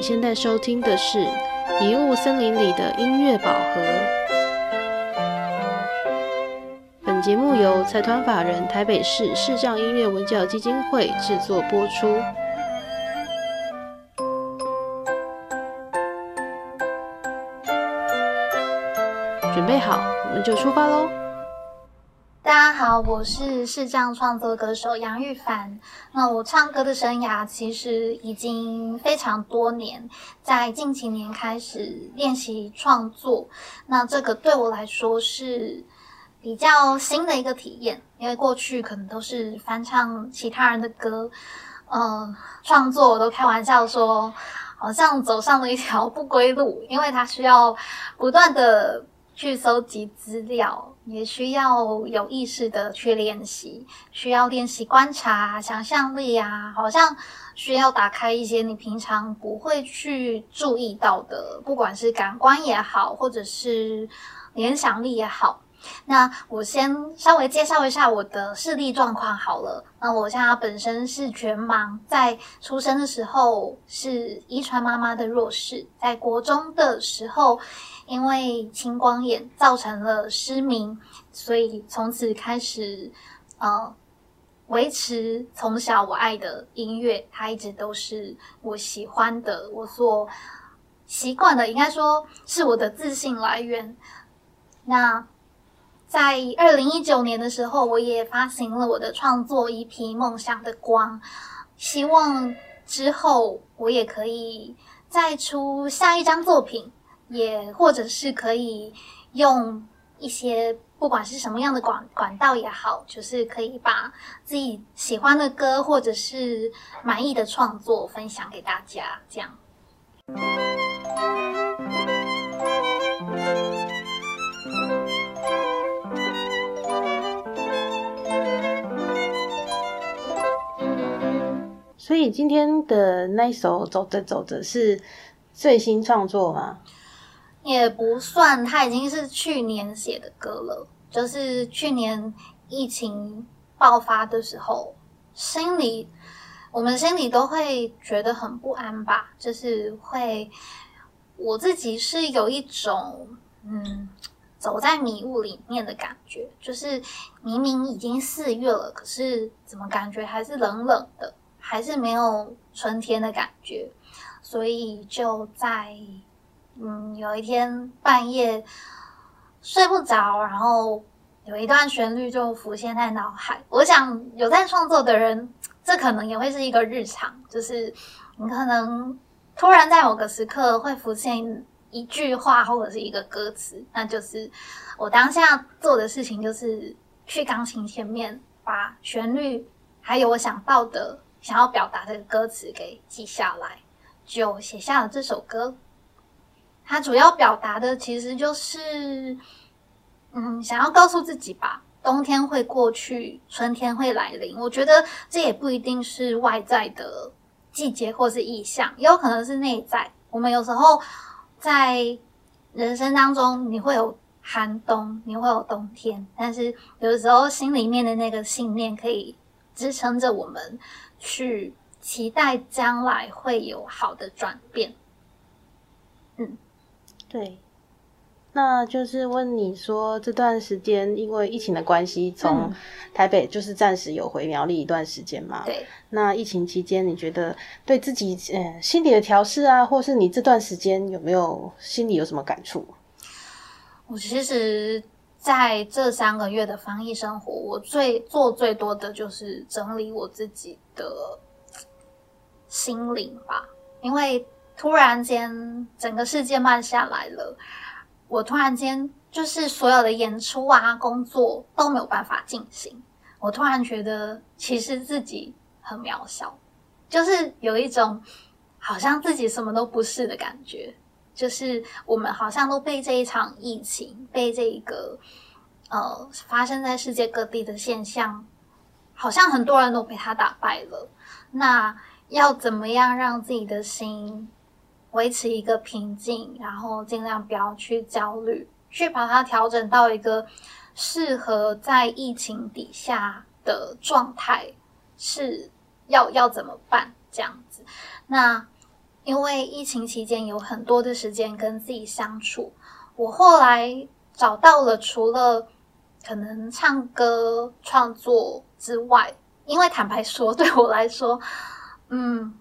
你现在收听的是《迷雾森林里的音乐宝盒》。本节目由财团法人台北市视障音乐文教基金会制作播出。准备好，我们就出发喽！我是视障创作歌手杨玉凡。那我唱歌的生涯其实已经非常多年，在近几年开始练习创作。那这个对我来说是比较新的一个体验，因为过去可能都是翻唱其他人的歌，嗯，创作我都开玩笑说，好像走上了一条不归路，因为它需要不断的。去搜集资料，也需要有意识的去练习，需要练习观察、想象力啊，好像需要打开一些你平常不会去注意到的，不管是感官也好，或者是联想力也好。那我先稍微介绍一下我的视力状况好了。那我现在本身是全盲，在出生的时候是遗传妈妈的弱势，在国中的时候。因为青光眼造成了失明，所以从此开始，呃，维持从小我爱的音乐，它一直都是我喜欢的，我所习惯的，应该说是我的自信来源。那在二零一九年的时候，我也发行了我的创作一批《梦想的光》，希望之后我也可以再出下一张作品。也或者是可以用一些不管是什么样的管管道也好，就是可以把自己喜欢的歌或者是满意的创作分享给大家，这样。所以今天的那一首《走着走着》是最新创作吗？也不算，他已经是去年写的歌了。就是去年疫情爆发的时候，心里我们心里都会觉得很不安吧。就是会，我自己是有一种嗯，走在迷雾里面的感觉。就是明明已经四月了，可是怎么感觉还是冷冷的，还是没有春天的感觉。所以就在。嗯，有一天半夜睡不着，然后有一段旋律就浮现在脑海。我想有在创作的人，这可能也会是一个日常，就是你可能突然在某个时刻会浮现一句话或者是一个歌词，那就是我当下做的事情，就是去钢琴前面把旋律还有我想到的想要表达的歌词给记下来，就写下了这首歌。它主要表达的其实就是，嗯，想要告诉自己吧，冬天会过去，春天会来临。我觉得这也不一定是外在的季节或是意象，也有可能是内在。我们有时候在人生当中，你会有寒冬，你会有冬天，但是有时候心里面的那个信念可以支撑着我们去期待将来会有好的转变。嗯。对，那就是问你说，这段时间因为疫情的关系，从台北就是暂时有回苗栗一段时间嘛？对。那疫情期间，你觉得对自己呃心理的调试啊，或是你这段时间有没有心里有什么感触？我其实在这三个月的防疫生活，我最做最多的就是整理我自己的心灵吧，因为。突然间，整个世界慢下来了。我突然间就是所有的演出啊、工作都没有办法进行。我突然觉得，其实自己很渺小，就是有一种好像自己什么都不是的感觉。就是我们好像都被这一场疫情，被这一个呃发生在世界各地的现象，好像很多人都被他打败了。那要怎么样让自己的心？维持一个平静，然后尽量不要去焦虑，去把它调整到一个适合在疫情底下的状态，是要要怎么办？这样子，那因为疫情期间有很多的时间跟自己相处，我后来找到了除了可能唱歌创作之外，因为坦白说，对我来说，嗯，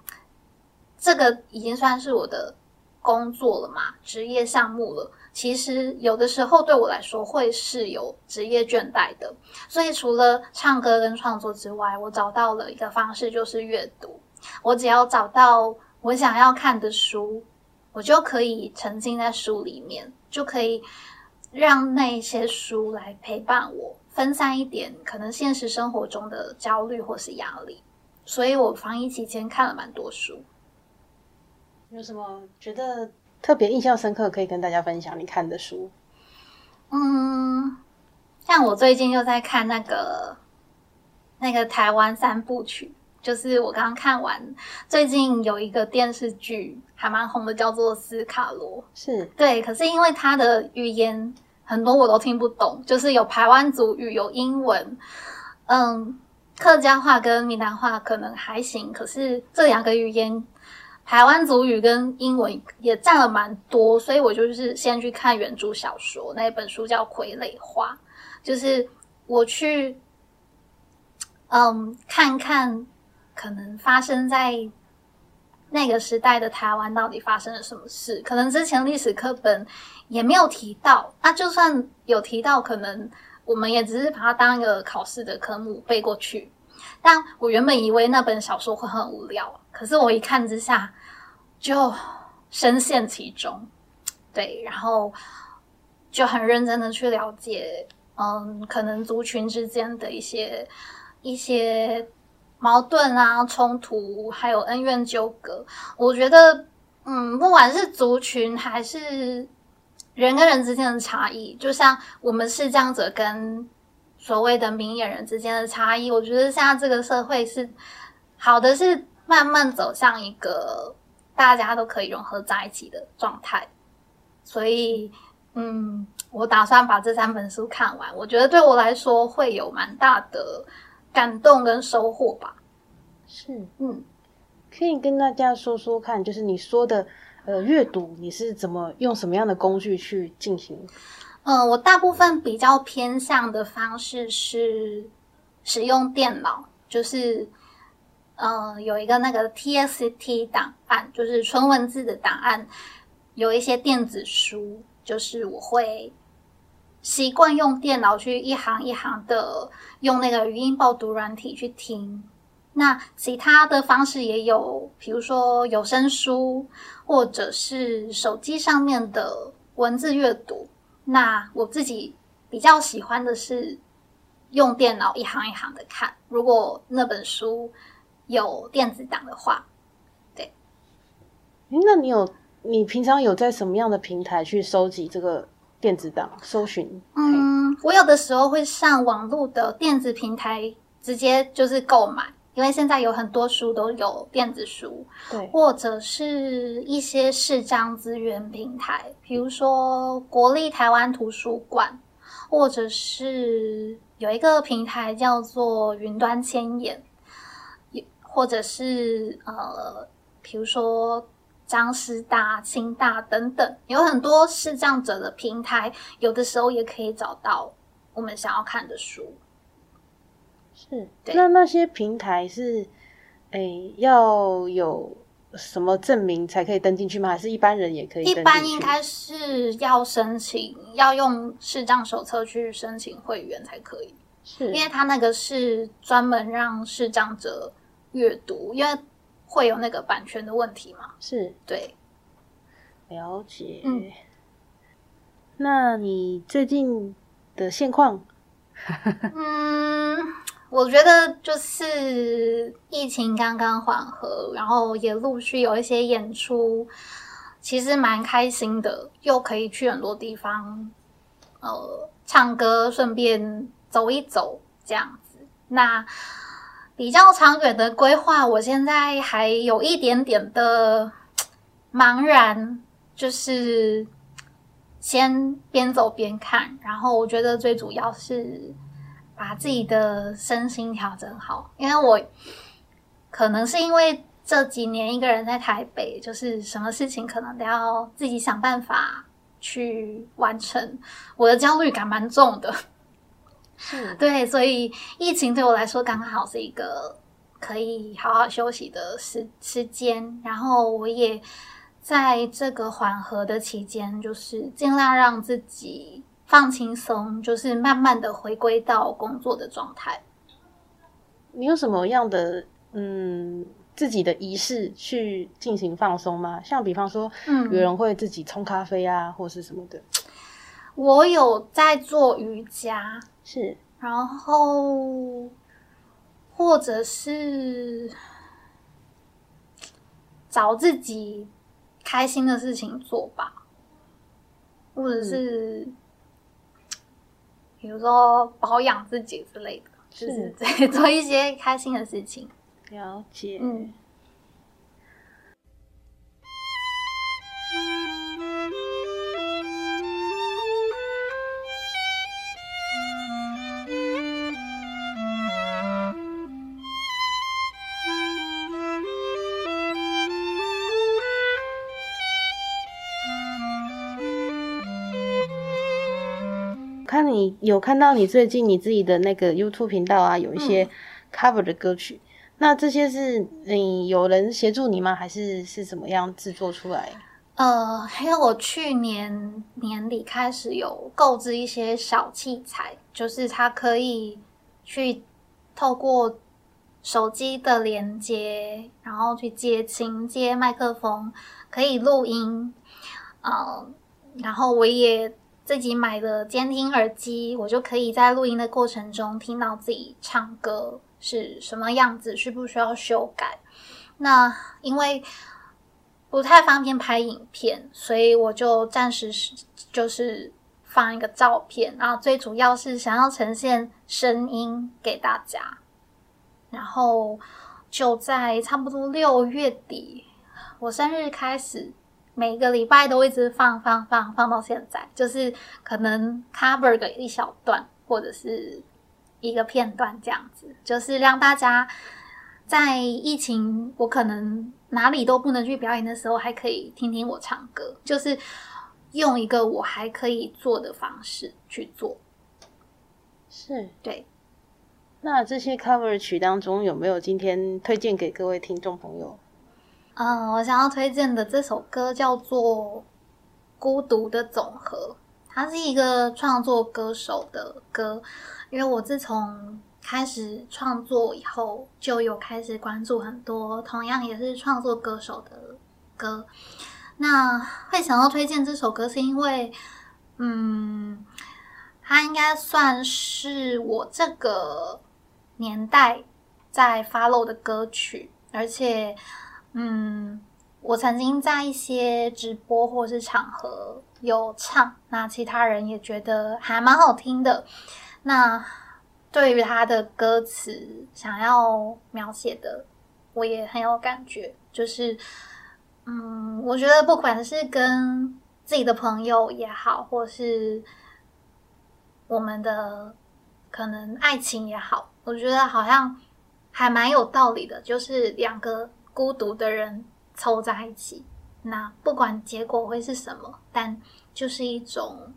这个已经算是我的工作了嘛，职业项目了。其实有的时候对我来说会是有职业倦怠的，所以除了唱歌跟创作之外，我找到了一个方式，就是阅读。我只要找到我想要看的书，我就可以沉浸在书里面，就可以让那些书来陪伴我，分散一点可能现实生活中的焦虑或是压力。所以我防疫期间看了蛮多书。有什么觉得？特别印象深刻，可以跟大家分享你看的书。嗯，像我最近又在看那个那个台湾三部曲，就是我刚刚看完，最近有一个电视剧还蛮红的，叫做《斯卡罗》。是对，可是因为它的语言很多我都听不懂，就是有台湾族语，有英文，嗯，客家话跟闽南话可能还行，可是这两个语言。台湾族语跟英文也占了蛮多，所以我就是先去看原著小说，那本书叫《傀儡花》，就是我去，嗯，看看可能发生在那个时代的台湾到底发生了什么事，可能之前历史课本也没有提到，那就算有提到，可能我们也只是把它当一个考试的科目背过去。但我原本以为那本小说会很无聊，可是我一看之下。就深陷其中，对，然后就很认真的去了解，嗯，可能族群之间的一些一些矛盾啊、冲突，还有恩怨纠葛。我觉得，嗯，不管是族群还是人跟人之间的差异，就像我们是这样子跟所谓的明眼人之间的差异，我觉得现在这个社会是好的，是慢慢走向一个。大家都可以融合在一起的状态，所以，嗯，我打算把这三本书看完。我觉得对我来说会有蛮大的感动跟收获吧。是，嗯，可以跟大家说说看，就是你说的，呃，阅读你是怎么用什么样的工具去进行？嗯，我大部分比较偏向的方式是使用电脑，就是。嗯，有一个那个 TXT 档案，就是纯文字的档案，有一些电子书，就是我会习惯用电脑去一行一行的用那个语音报读软体去听。那其他的方式也有，比如说有声书，或者是手机上面的文字阅读。那我自己比较喜欢的是用电脑一行一行的看，如果那本书。有电子档的话，对。那你有你平常有在什么样的平台去收集这个电子档？搜寻？嗯，我有的时候会上网络的电子平台直接就是购买，因为现在有很多书都有电子书，对，或者是一些视障资源平台，比如说国立台湾图书馆，或者是有一个平台叫做云端千眼。或者是呃，比如说张师大、清大等等，有很多视障者的平台，有的时候也可以找到我们想要看的书。是，那那些平台是，诶，要有什么证明才可以登进去吗？还是一般人也可以？一般应该是要申请，要用视障手册去申请会员才可以。是，因为他那个是专门让视障者。阅读，因为会有那个版权的问题嘛？是对，了解。嗯，那你最近的现况？嗯，我觉得就是疫情刚刚缓和，然后也陆续有一些演出，其实蛮开心的，又可以去很多地方，呃，唱歌，顺便走一走这样子。那比较长远的规划，我现在还有一点点的茫然，就是先边走边看。然后我觉得最主要是把自己的身心调整好，因为我可能是因为这几年一个人在台北，就是什么事情可能都要自己想办法去完成，我的焦虑感蛮重的。是，对，所以疫情对我来说刚刚好是一个可以好好休息的时时间，然后我也在这个缓和的期间，就是尽量让自己放轻松，就是慢慢的回归到工作的状态。你有什么样的嗯？自己的仪式去进行放松吗？像比方说，嗯，有人会自己冲咖啡啊，或是什么的。我有在做瑜伽，是，然后或者是找自己开心的事情做吧，或者是比如说保养自己之类的，就是 做一些开心的事情。了解。嗯。看你有看到你最近你自己的那个 YouTube 频道啊，有一些 cover 的歌曲。那这些是你有人协助你吗？还是是怎么样制作出来？呃，还有我去年年底开始有购置一些小器材，就是它可以去透过手机的连接，然后去接琴、接麦克风，可以录音。嗯，然后我也自己买的监听耳机，我就可以在录音的过程中听到自己唱歌。是什么样子？需不需要修改？那因为不太方便拍影片，所以我就暂时是就是放一个照片。然后最主要是想要呈现声音给大家。然后就在差不多六月底，我生日开始，每个礼拜都一直放放放放到现在，就是可能 cover 个一小段，或者是。一个片段这样子，就是让大家在疫情我可能哪里都不能去表演的时候，还可以听听我唱歌，就是用一个我还可以做的方式去做。是对。那这些 cover 曲当中有没有今天推荐给各位听众朋友？嗯，我想要推荐的这首歌叫做《孤独的总和》，它是一个创作歌手的歌。因为我自从开始创作以后，就有开始关注很多同样也是创作歌手的歌。那会想要推荐这首歌，是因为，嗯，它应该算是我这个年代在 follow 的歌曲，而且，嗯，我曾经在一些直播或是场合有唱，那其他人也觉得还蛮好听的。那对于他的歌词想要描写的，我也很有感觉。就是，嗯，我觉得不管是跟自己的朋友也好，或是我们的可能爱情也好，我觉得好像还蛮有道理的。就是两个孤独的人凑在一起，那不管结果会是什么，但就是一种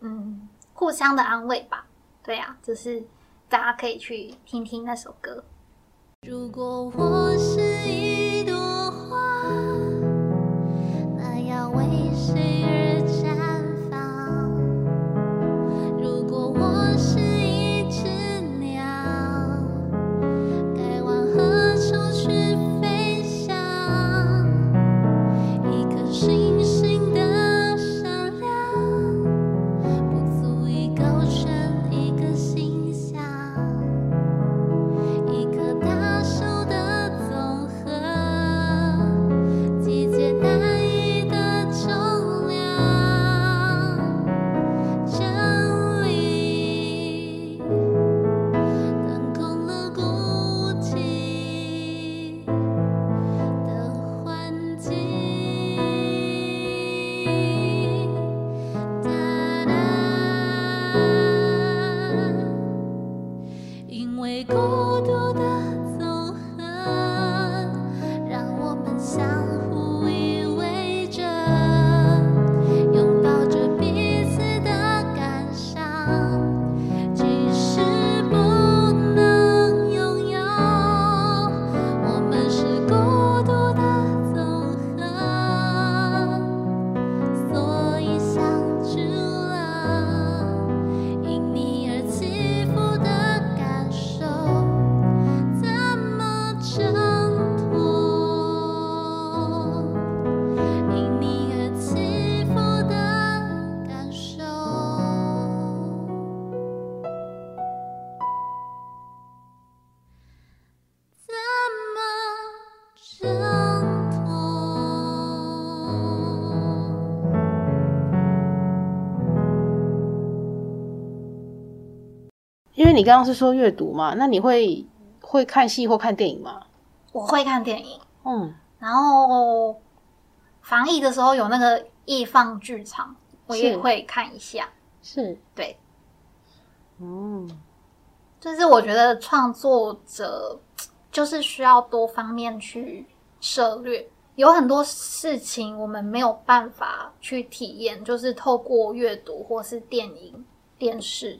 嗯互相的安慰吧。对呀，就是大家可以去听听那首歌。如果我是一为你刚刚是说阅读嘛，那你会会看戏或看电影吗？我会看电影，嗯，然后防疫的时候有那个易放剧场，我也会看一下。是，对，嗯，就是我觉得创作者就是需要多方面去涉略，有很多事情我们没有办法去体验，就是透过阅读或是电影、电视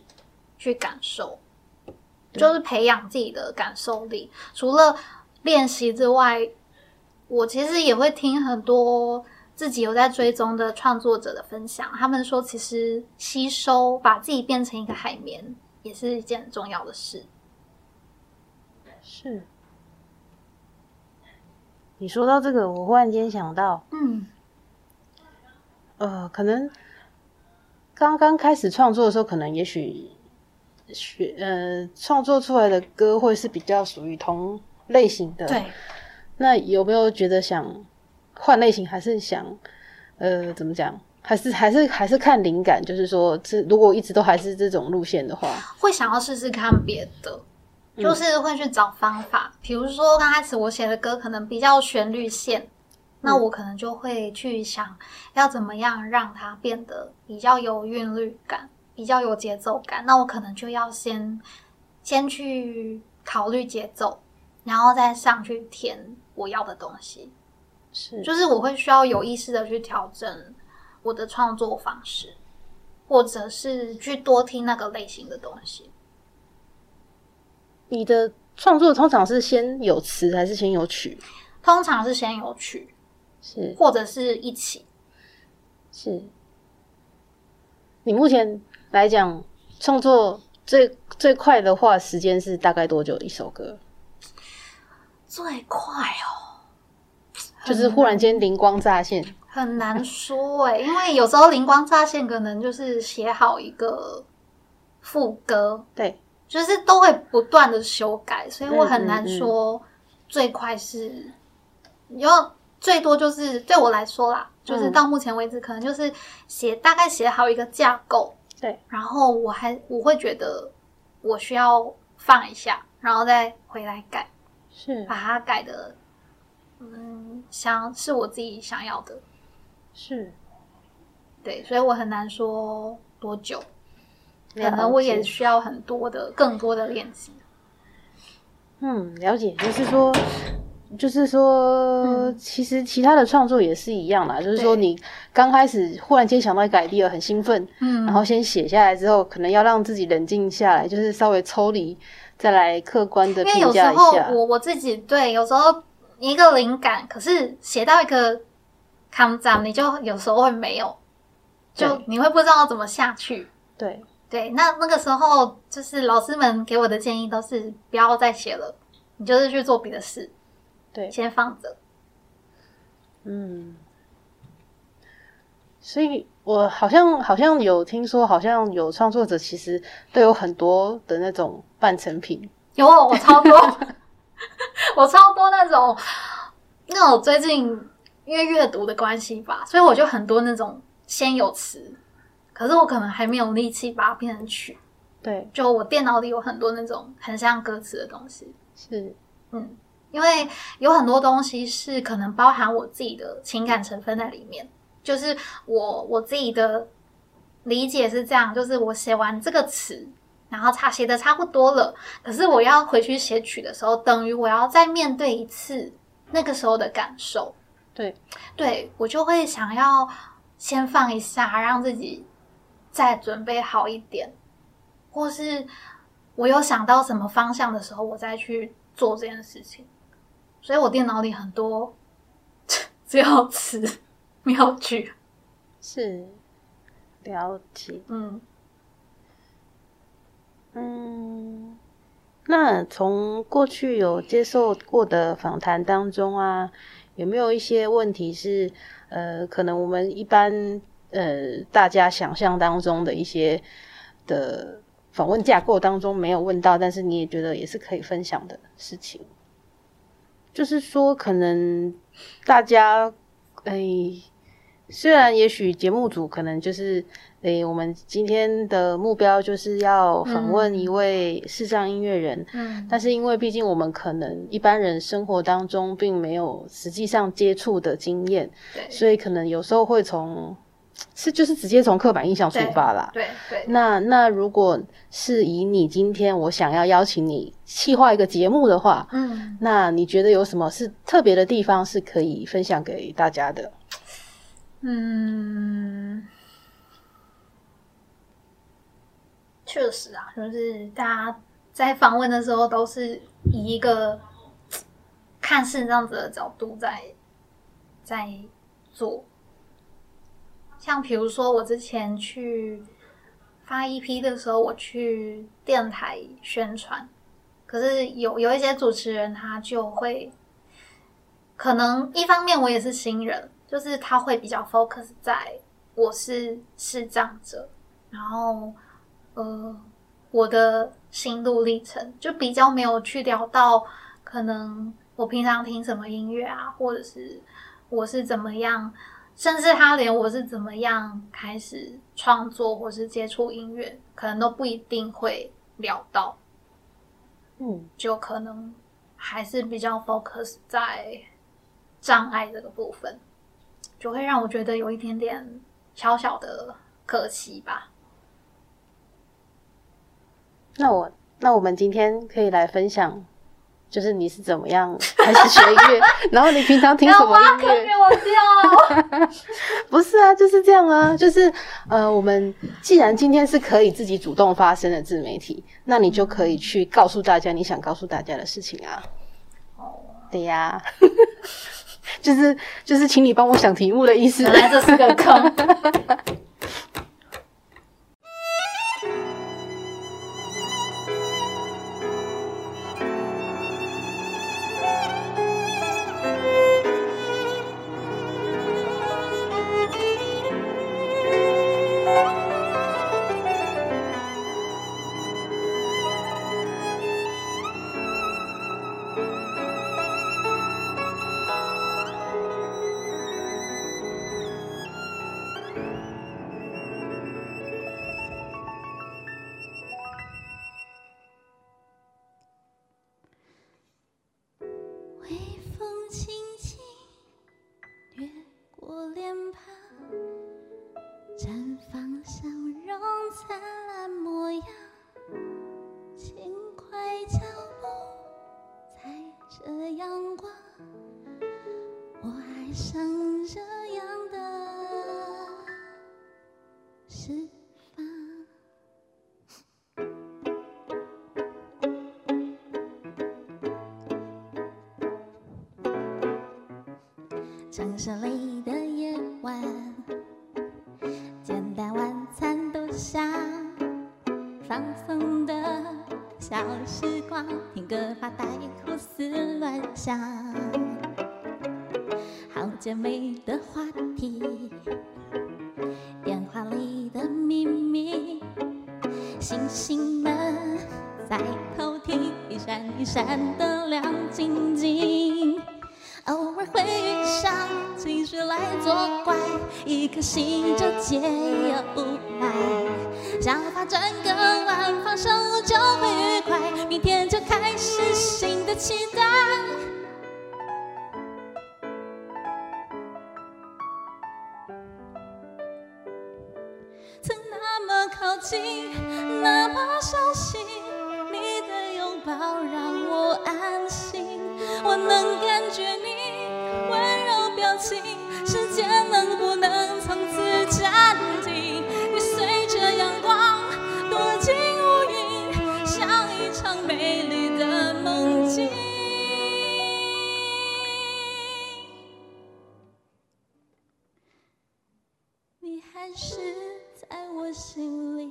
去感受，就是培养自己的感受力。除了练习之外，我其实也会听很多自己有在追踪的创作者的分享，他们说其实吸收，把自己变成一个海绵，也是一件很重要的事。是。你说到这个，我忽然间想到，嗯呃，可能刚刚开始创作的时候，可能也许学呃创作出来的歌会是比较属于同类型的。对，那有没有觉得想换类型，还是想呃怎么讲？还是还是还是看灵感，就是说，这如果一直都还是这种路线的话，会想要试试看别的，就是会去找方法。比如说刚开始我写的歌可能比较旋律线，那我可能就会去想要怎么样让它变得比较有韵律感，比较有节奏感。那我可能就要先先去考虑节奏，然后再上去填我要的东西。是就是我会需要有意识的去调整我的创作方式，或者是去多听那个类型的东西。你的创作通常是先有词还是先有曲？通常是先有曲，是或者是一起。是。你目前来讲，创作最最快的话，时间是大概多久一首歌？最快哦，就是忽然间灵光乍现，很难说哎，因为有时候灵光乍现，可能就是写好一个副歌，对，就是都会不断的修改，所以我很难说最快是，你要最多就是对我来说啦，就是嗯。到目前为止，可能就是写大概写好一个架构，对，然后我还我会觉得我需要放一下，然后再回来改，是。把它改的，嗯，想是我自己想要的，是，对，所以我很难说多久，可能我也需要很多的更多的练习。嗯，了解，就是说，就是说，嗯。其实其他的创作也是一样啦，就是说你刚开始忽然间想到一个 idea 很兴奋，嗯，然后先写下来之后，可能要让自己冷静下来，就是稍微抽离，再来客观的因为有时评价一下。候我我自己对，有时候一个灵感，可是写到一个康章，你就有时候会没有，就你会不知道怎么下去。对，对，那那个时候就是老师们给我的建议都是不要再写了，你就是去做别的事，对，先放着。嗯，所以我好像好像有听说，好像有创作者其实都有很多的那种半成品。有我超多，我超多那种，那我最近因为阅读的关系吧，所以我就很多那种先有词，可是我可能还没有力气把它变成曲。对，就我电脑里有很多那种很像歌词的东西，是，嗯，因为有很多东西是可能包含我自己的情感成分在里面，就是我我自己的理解是这样，就是我写完这个词，然后差写的差不多了，可是我要回去写曲的时候，等于我要再面对一次那个时候的感受，对，对我就会想要先放一下，让自己再准备好一点，或是我有想到什么方向的时候，我再去做这件事情。所以我电脑里很多只有词妙句，是了解。嗯嗯，那从过去有接受过的访谈当中啊，有没有一些问题是呃，可能我们一般呃大家想象当中的一些的访问架构当中没有问到，但是你也觉得也是可以分享的事情？就是说，可能大家诶。虽然也许节目组可能就是诶，我们今天的目标就是要访问一位视障音乐人，嗯，但是因为毕竟我们可能一般人生活当中并没有实际上接触的经验，对，所以可能有时候会从是就是直接从刻板印象出发啦。对对。那那如果是以你今天我想要邀请你企划一个节目的话，嗯，那你觉得有什么是特别的地方是可以分享给大家的？嗯，确实啊，就是大家在访问的时候都是以一个看似这样子的角度在在做。像比如说，我之前去发 EP 的时候，我去电台宣传，可是有有一些主持人他就会，可能一方面我也是新人。就是他会比较 focus 在我是视障者，然后呃我的心路历程就比较没有去聊到可能我平常听什么音乐啊，或者是我是怎么样，甚至他连我是怎么样开始创作或是接触音乐，可能都不一定会聊到。嗯，就可能还是比较 focus 在障碍这个部分。就会让我觉得有一点点小小的可惜吧。那我那我们今天可以来分享，就是你是怎么样开始学音乐，然后你平常听什么音乐？给我跳？不是啊，就是这样啊，就是呃，我们既然今天是可以自己主动发声的自媒体，那你就可以去告诉大家你想告诉大家的事情啊。哦，对呀。就 是就是，请你帮我想题目的意思。原来这是个坑。好姐妹的话题，电话里的秘密，星星们在偷听，一闪一闪的亮晶晶。偶尔会遇上情绪来作怪，一颗心就解忧来。想法转个弯，放手就情，时间能不能从此暂停？你随着阳光躲进乌云，像一场美丽的梦境。你还是在我心里。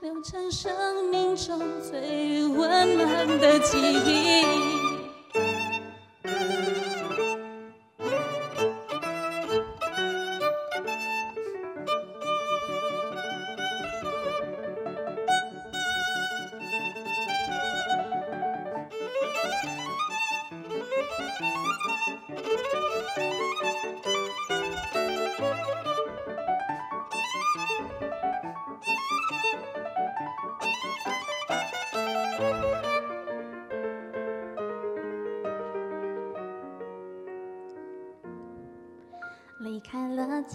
留成生命中最温暖的记忆。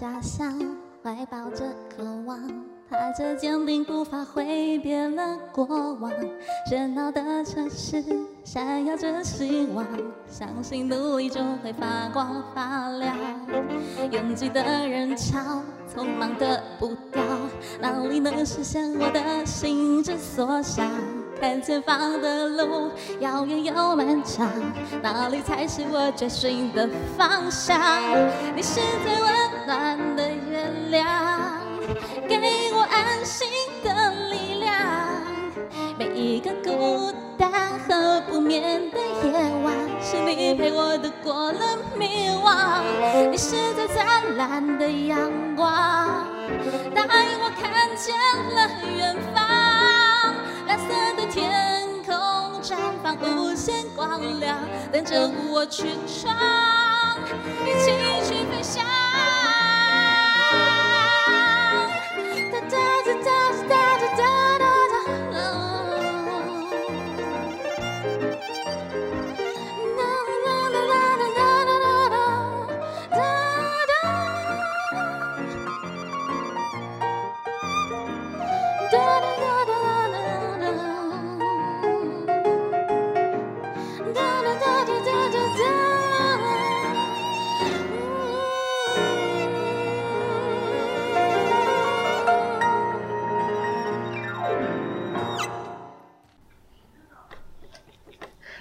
家乡，怀抱着渴望，踏着坚定步伐挥别了过往。热闹的城市闪耀着希望，相信努力就会发光发亮。拥挤的人潮，匆忙的步调，哪里能实现我的心之所想？看前方的路，遥远又漫长，哪里才是我追寻的方向？你是最温暖的月亮，给我安心的力量。每一个孤单和不眠的夜晚，是你陪我度过了迷惘。你是最灿烂的阳光，带我看见了远方。蓝色的天空绽放无限光亮，等着我去闯，一起去飞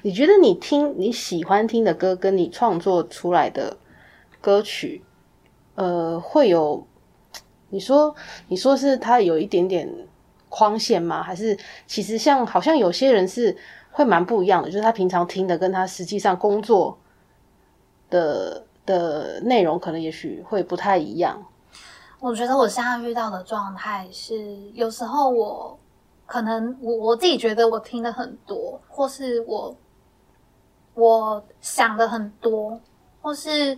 你觉得你听你喜欢听的歌，跟你创作出来的歌曲，呃，会有你说你说是它有一点点框线吗？还是其实像好像有些人是会蛮不一样的，就是他平常听的跟他实际上工作的的内容可能也许会不太一样。我觉得我现在遇到的状态是，有时候我可能我我自己觉得我听的很多，或是我我想的很多，或是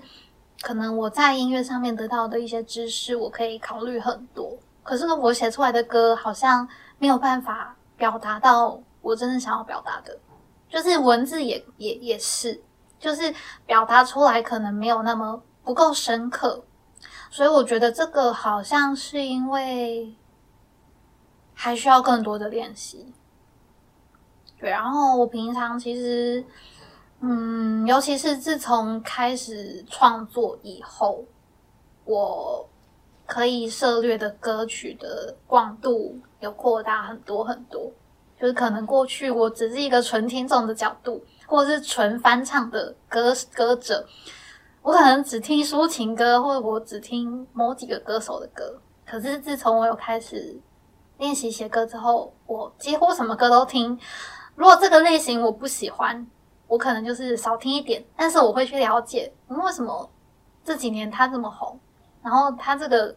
可能我在音乐上面得到的一些知识，我可以考虑很多。可是呢我写出来的歌好像没有办法表达到我真正想要表达的，就是文字也也也是，就是表达出来可能没有那么不够深刻。所以我觉得这个好像是因为还需要更多的练习。对，然后我平常其实，嗯，尤其是自从开始创作以后，我可以涉猎的歌曲的广度有扩大很多很多。就是可能过去我只是一个纯听众的角度，或者是纯翻唱的歌歌者，我可能只听抒情歌，或者我只听某几个歌手的歌。可是自从我有开始练习写歌之后，我几乎什么歌都听。如果这个类型我不喜欢，我可能就是少听一点，但是我会去了解，嗯，为什么这几年他这么红，然后他这个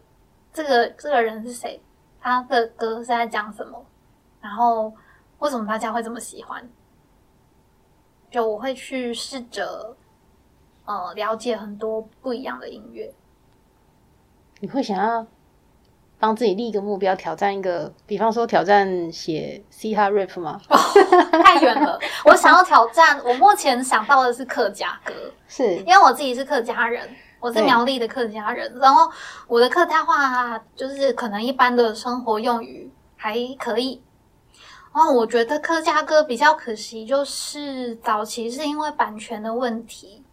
这个这个人是谁，他的歌是在讲什么，然后为什么大家会这么喜欢？就我会去试着呃了解很多不一样的音乐。你会想要帮自己立一个目标，挑战一个，比方说挑战写嘻哈 rap 吗？太远了，我想要挑战。我目前想到的是客家歌，是因为我自己是客家人，我是苗栗的客家人，然后我的客家话就是可能一般的生活用语还可以。然后我觉得客家歌比较可惜，就是早期是因为版权的问题，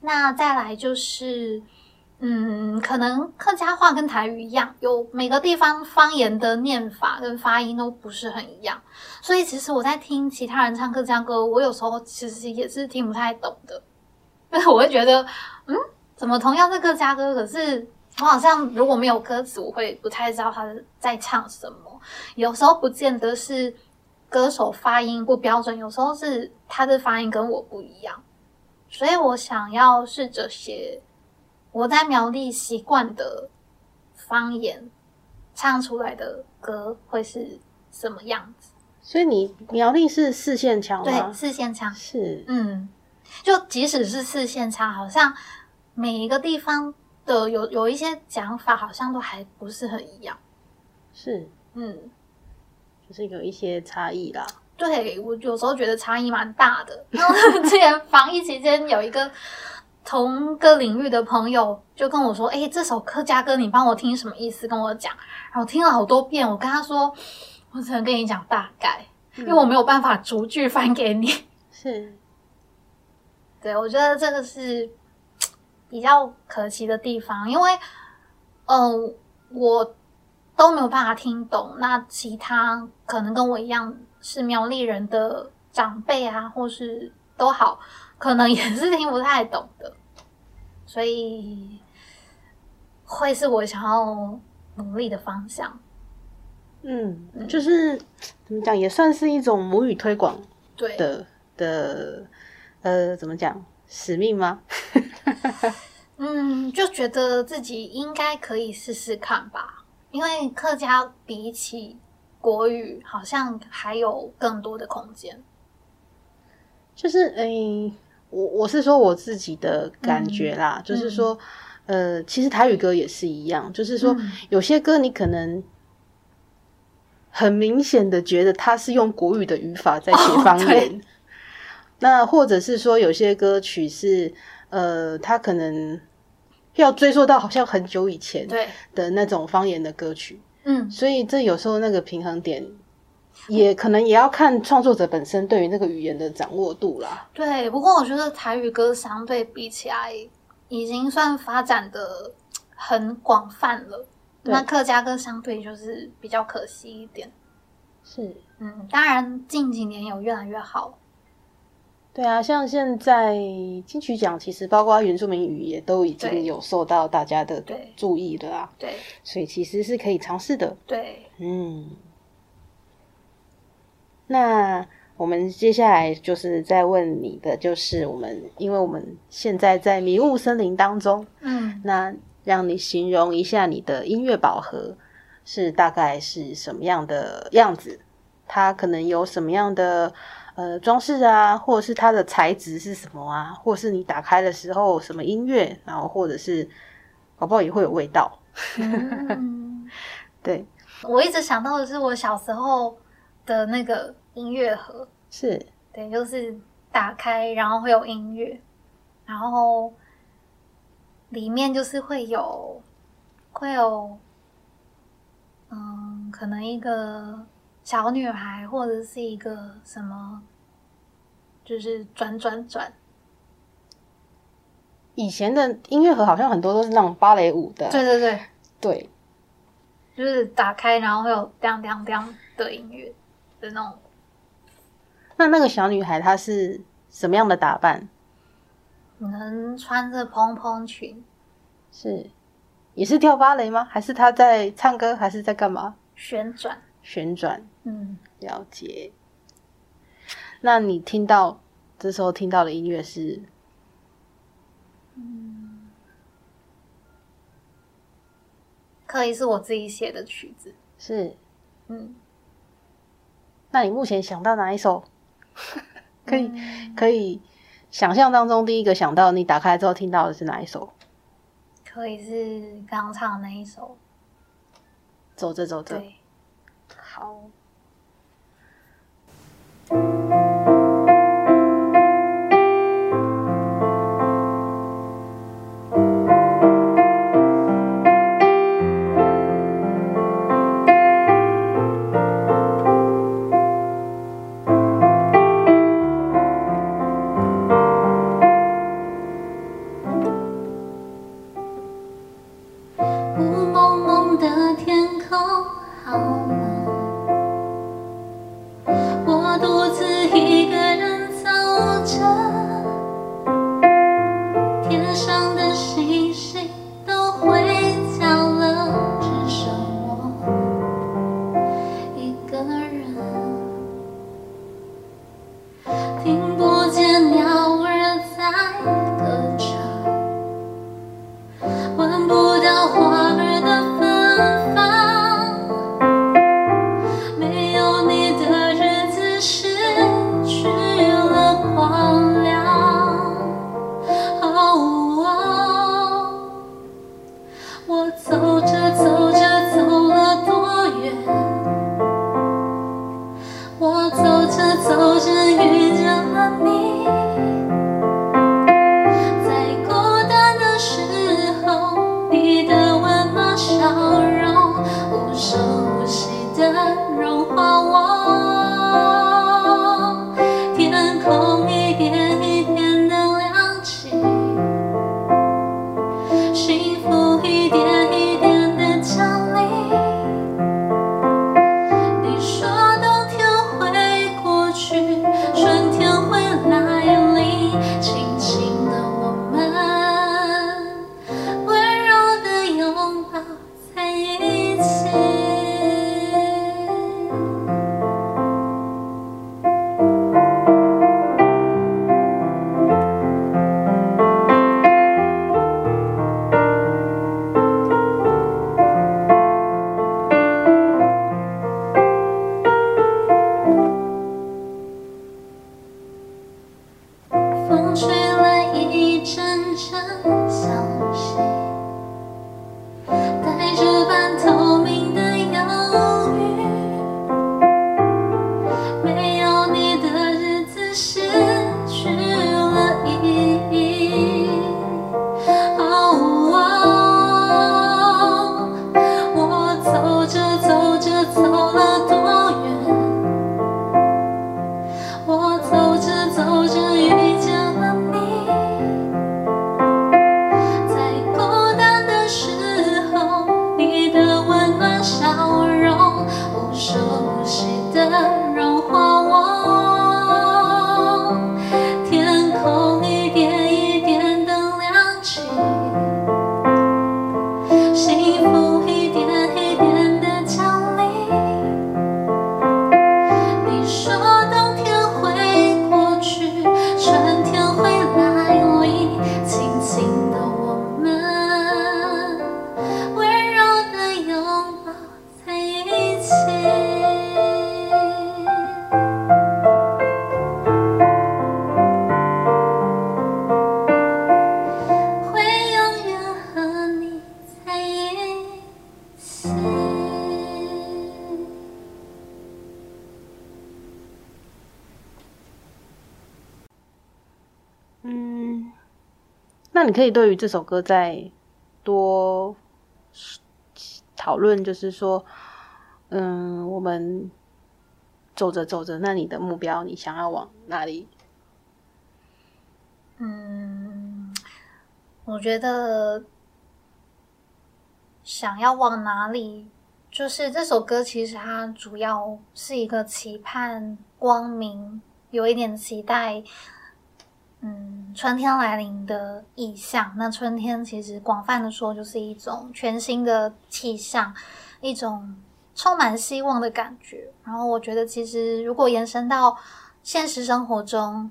那再来就是，嗯，可能客家话跟台语一样，有每个地方方言的念法跟发音都不是很一样，所以其实我在听其他人唱客家歌，我有时候其实也是听不太懂的，因为我会觉得，嗯，怎么同样是客家歌，可是我好像如果没有歌词，我会不太知道他在唱什么。有时候不见得是歌手发音不标准，有时候是他的发音跟我不一样，所以我想要试着写我在苗栗习惯的方言唱出来的歌会是什么样子？所以你苗栗是四线腔对，吗？四线腔，是，嗯，就即使是四线腔，好像每一个地方的有有一些讲法，好像都还不是很一样。是，嗯，就是有一些差异啦。对我有时候觉得差异蛮大的。然后 之前防疫期间有一个同个领域的朋友就跟我说：“哎、这首客家歌你帮我听什么意思？”跟我讲，然后听了好多遍，我跟他说：“我只能跟你讲大概，因为我没有办法逐句翻给你。”是，对，我觉得这个是比较可惜的地方，因为，嗯、我都没有办法听懂。那其他可能跟我一样是苗栗人的长辈啊，或是都好，可能也是听不太懂的，所以会是我想要努力的方向。嗯，就是怎么讲，也算是一种母语推广对，的的呃，怎么讲使命吗？嗯，就觉得自己应该可以试试看吧，因为客家比起国语，好像还有更多的空间。就是诶、我我是说我自己的感觉啦，就是说，呃，其实台语歌也是一样，就是说、嗯。有些歌你可能很明显的觉得它是用国语的语法在写方言，对那或者是说有些歌曲是呃，它可能要追溯到好像很久以前对，的那种方言的歌曲，嗯，所以这有时候那个平衡点。也可能也要看创作者本身对于那个语言的掌握度啦。对。不过我觉得台语歌相对比起来，已经算发展的很广泛了。那客家歌相对就是比较可惜一点。是，嗯，当然近几年有越来越好。对啊，像现在金曲奖，其实包括原住民语也都已经有受到大家的注意了啊，对所以其实是可以尝试的。对，嗯，那我们接下来就是再问你的，就是我们因为我们现在在迷雾森林当中，嗯那让你形容一下你的音乐宝盒是大概是什么样的样子？它可能有什么样的呃装饰啊，或者是它的材质是什么啊，或者是你打开的时候什么音乐，然后或者是搞不好也会有味道。嗯。对，我一直想到的是我小时候的那个音乐盒，是。对，就是打开然后会有音乐，然后里面就是会有会有，嗯，可能一个小女孩或者是一个什么，就是转转转，以前的音乐盒好像很多都是那种芭蕾舞的，对对对，对，就是打开然后会有当当当的音乐的那种。那那个小女孩她是什么样的打扮？可能穿着蓬蓬裙，是也是跳芭蕾吗？还是她在唱歌？还是在干嘛？旋转，旋转？嗯，了解。那你听到这时候听到的音乐是嗯可以是我自己写的曲子，是？嗯，那你目前想到哪一首？可以嗯可以想象当中第一个想到你打开之后听到的是哪一首？可以是刚唱的那一首，走着走着，对，好。你可以对于这首歌再多讨论，就是说，嗯，我们走着走着，那你的目标，你想要往哪里？嗯，我觉得想要往哪里，就是这首歌其实它主要是一个期盼光明，有一点期待，嗯，春天来临的意象。那春天其实广泛的说，就是一种全新的气象，一种充满希望的感觉。然后我觉得，其实如果延伸到现实生活中，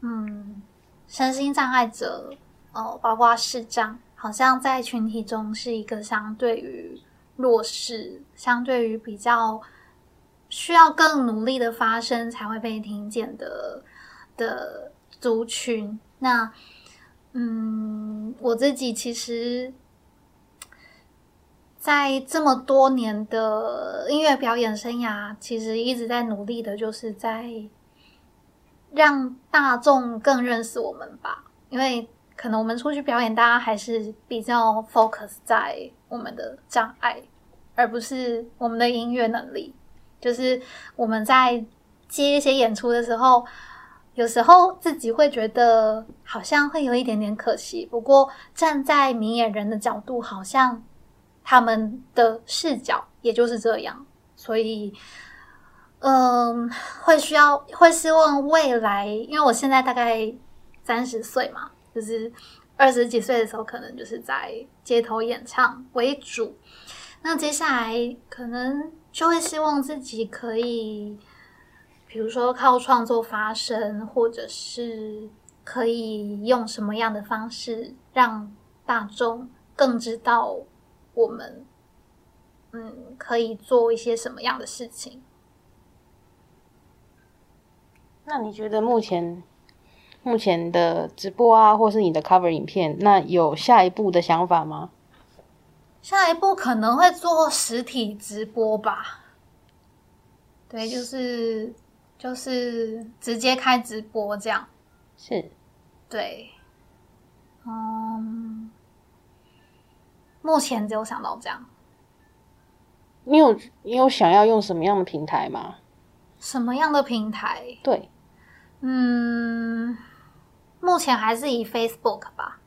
嗯。身心障碍者，哦，包括视障，好像在群体中是一个相对于弱势、相对于比较需要更努力的发声才会被听见的的族群。那，嗯，我自己其实，在这么多年的音乐表演生涯，其实一直在努力的，就是在。让大众更认识我们吧，因为可能我们出去表演，大家还是比较 focus 在我们的障碍，而不是我们的音乐能力。就是我们在接一些演出的时候，有时候自己会觉得好像会有一点点可惜。不过站在明眼人的角度，好像他们的视角也就是这样，所以。嗯，会需要会希望未来，因为我现在大概三十岁嘛，就是二十几岁的时候，可能就是在街头演唱为主。那接下来可能就会希望自己可以，比如说靠创作发声，或者是可以用什么样的方式让大众更知道我们，嗯，可以做一些什么样的事情。那你觉得目前目前的直播啊，或是你的 cover 影片，那有下一步的想法吗？下一步可能会做实体直播吧。对，就是就是直接开直播这样。是，对，嗯，目前只有想到这样。你有你有想要用什么样的平台吗？什么样的平台？对。嗯，目前还是以 Facebook 吧。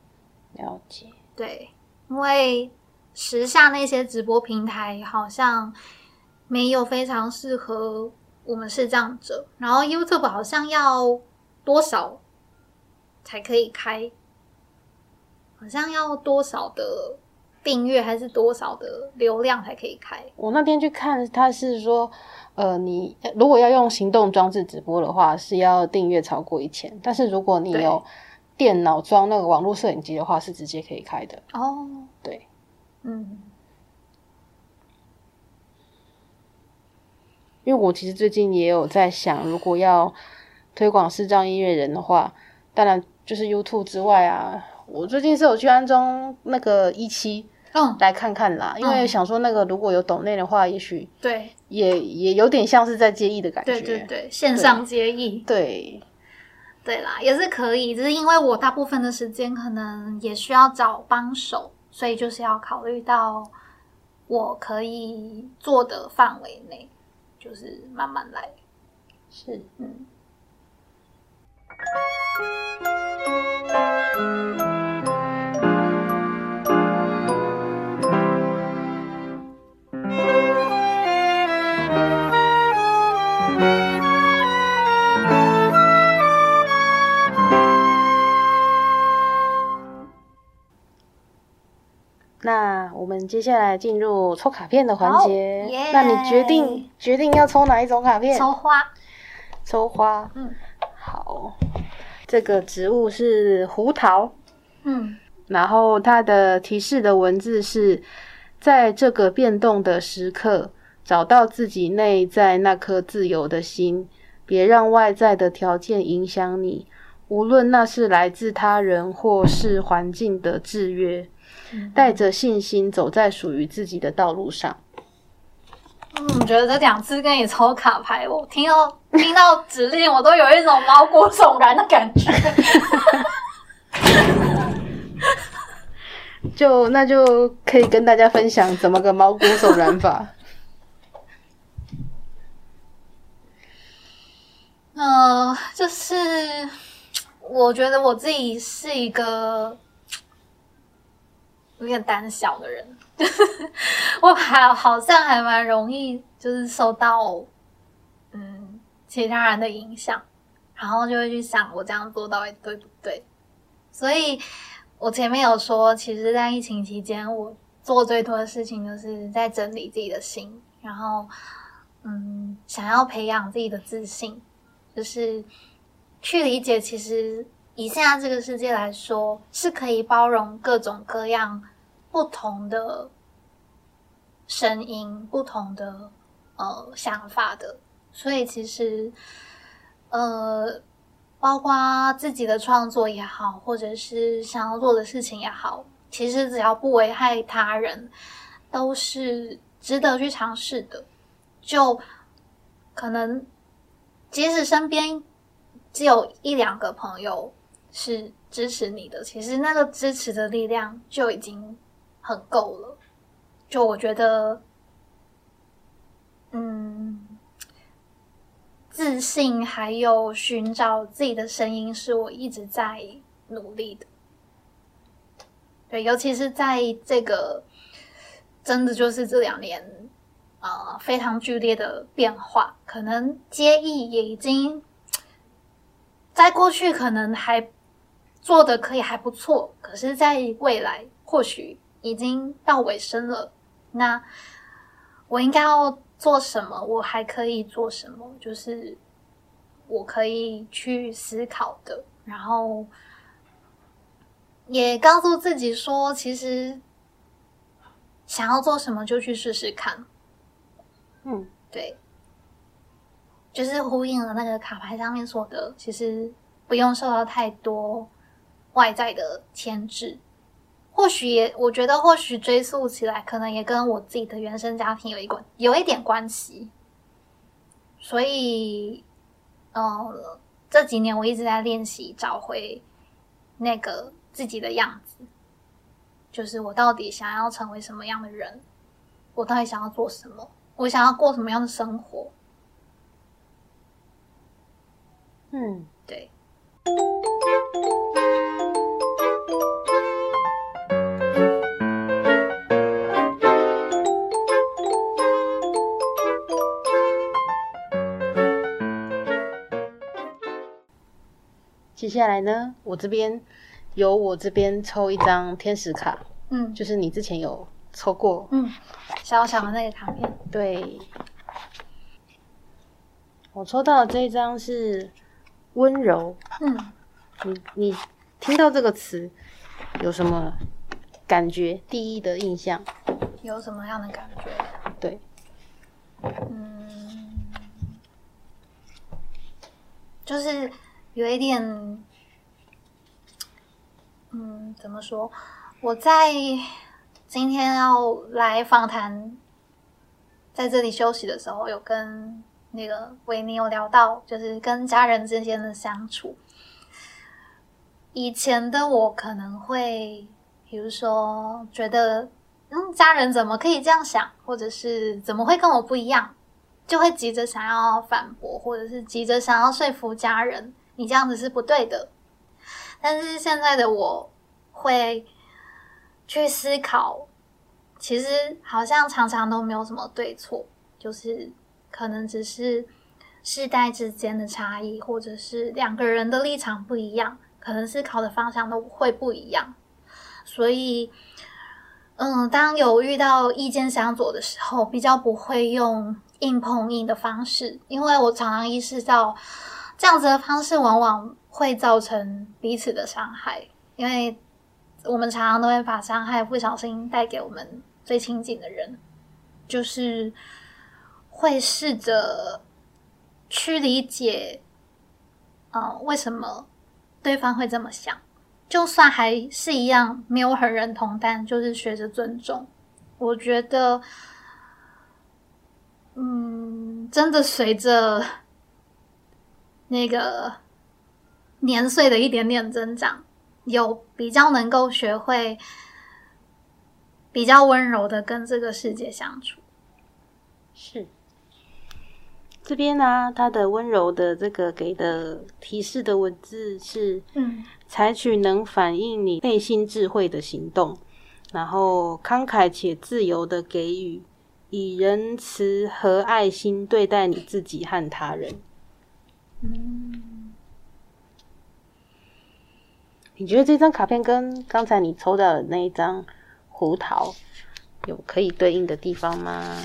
了解。对，因为时下那些直播平台好像没有非常适合我们是这样子，然后 YouTube 好像要多少才可以开？好像要多少的订阅还是多少的流量才可以开？我那天去看，他是说。呃，你如果要用行动装置直播的话，是要订阅超过一千。但是如果你有电脑装那个网络摄影机的话，是直接可以开的。哦，对，嗯，因为我其实最近也有在想，如果要推广视障音乐人的话，当然就是 YouTube 之外啊，我最近是有去安装那个一期嗯，来看看啦，因为嗯想说那个如果有抖内的话，也许对也也有点像是在接艺的感觉。对对对，线上接艺，对对啦，也是可以，只是因为我大部分的时间可能也需要找帮手，所以就是要考虑到我可以做的范围内，就是慢慢来。是嗯，那我们接下来进入抽卡片的环节。那你决定决定要抽哪一种卡片？抽花，抽花。嗯好，这个植物是胡桃，嗯然后它的提示的文字是在这个变动的时刻，找到自己内在那颗自由的心，别让外在的条件影响你，无论那是来自他人或是环境的制约。带着信心走在属于自己的道路上。嗯，我觉得这两次跟你抽卡牌，我听到 听到指令，我都有一种毛骨悚然的感觉。就那就可以跟大家分享怎么个毛骨悚然法。呃，就是我觉得我自己是一个有点胆小的人，就 是我还好像还蛮容易就是受到嗯其他人的影响，然后就会去想我这样做到底对不对。所以我前面有说，其实，在疫情期间，我做最多的事情就是在整理自己的心，然后嗯，想要培养自己的自信。就是去理解，其实以现在这个世界来说，是可以包容各种各样不同的声音、不同的呃想法的。所以其实呃，包括自己的创作也好，或者是想要做的事情也好，其实只要不危害他人，都是值得去尝试的。就可能即使身边只有一两个朋友是支持你的，其实那个支持的力量就已经很够了。就我觉得，嗯，自信还有寻找自己的声音，是我一直在努力的。对，尤其是在这个真的就是这两年。呃，非常剧烈的变化，可能接艺也已经在过去可能还做的可以还不错，可是，在未来或许已经到尾声了。那我应该要做什么？我还可以做什么？就是我可以去思考的，然后也告诉自己说，其实想要做什么就去试试看。嗯，对，就是呼应了那个卡牌上面说的，其实不用受到太多外在的牵制。或许也，我觉得或许追溯起来，可能也跟我自己的原生家庭有一关，有一点关系。所以，呃，这几年我一直在练习找回那个自己的样子，就是我到底想要成为什么样的人，我到底想要做什么。我想要过什么样的生活？嗯，对。接下来呢，我这边由我这边抽一张天使卡，嗯就是你之前有抽过，嗯，小小的那个卡片，对。我抽到的这一张是温柔，嗯，你你听到这个词有什么感觉？第一的印象？有什么样的感觉？对，嗯，就是有一点嗯，怎么说？我在今天要来访谈，在这里休息的时候，有跟那个维尼有聊到，就是跟家人之间的相处。以前的我可能会，比如说觉得，嗯，家人怎么可以这样想，或者是怎么会跟我不一样，就会急着想要反驳，或者是急着想要说服家人，你这样子是不对的。但是现在的我会去思考，其实好像常常都没有什么对错，就是可能只是世代之间的差异，或者是两个人的立场不一样。可能思考的方向都会不一样，所以，嗯，当有遇到意见相左的时候，比较不会用硬碰硬的方式，因为我常常意识到，这样子的方式往往会造成彼此的伤害，因为我们常常都会把伤害不小心带给我们最亲近的人，就是会试着去理解，嗯，为什么。对方会这么想，就算还是一样没有很认同，但就是学着尊重。我觉得，嗯，真的随着那个年岁的一点点增长，有比较能够学会比较温柔的跟这个世界相处。是。这边呢，他的温柔的这个给的提示的文字是：嗯，采取能反映你内心智慧的行动，然后慷慨且自由的给予，以仁慈和爱心对待你自己和他人。嗯，你觉得这张卡片跟刚才你抽到的那一张胡桃有可以对应的地方吗？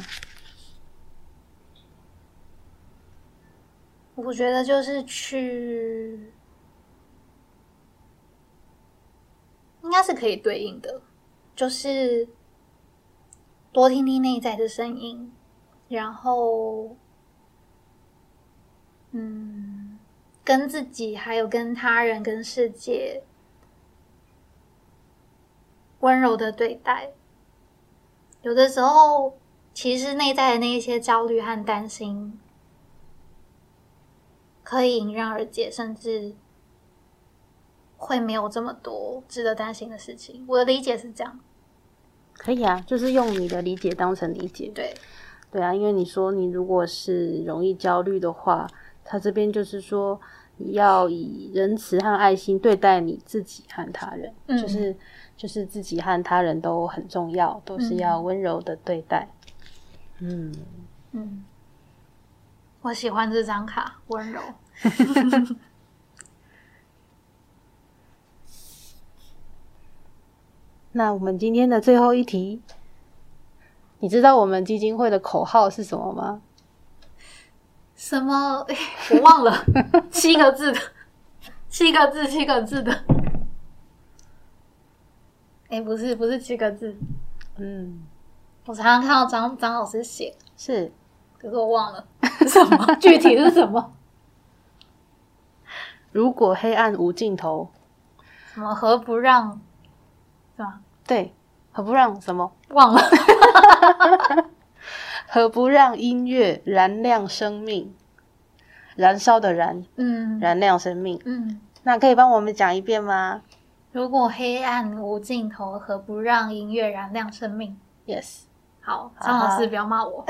我觉得就是去，应该是可以对应的，就是多听听内在的声音，然后，嗯，跟自己还有跟他人、跟世界温柔的对待。有的时候，其实内在的那一些焦虑和担心。可以迎刃而解，甚至会没有这么多值得担心的事情。我的理解是这样，可以啊，就是用你的理解当成理解。对，对啊，因为你说你如果是容易焦虑的话，他这边就是说你要以仁慈和爱心对待你自己和他人，就是就是自己和他人都很重要，都是要温柔的对待。嗯嗯。我喜欢这张卡，温柔。那我们今天的最后一题，你知道我们基金会的口号是什么吗？什么？我忘了，七个字的，七个字，七个字的。哎，不是，不是七个字。嗯，我常常看到张张老师写，是。可是我忘了什么具体是什么？如果黑暗无尽头，什么何不让？是吧？对，何不让什么？忘了。何不让音乐燃亮生命？燃烧的燃，嗯，燃亮生命，嗯。那可以帮我们讲一遍吗？如果黑暗无尽头，何不让音乐燃亮生命？Yes。好，张老师不要骂我。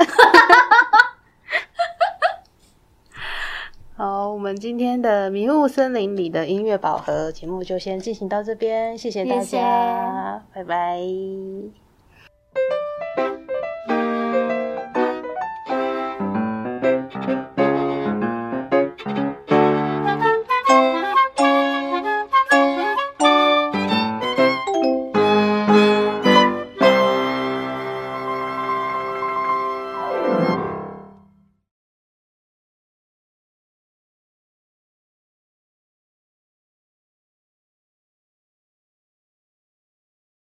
好，我们今天的迷雾森林里的音乐宝盒节目就先进行到这边，谢谢大家，拜拜。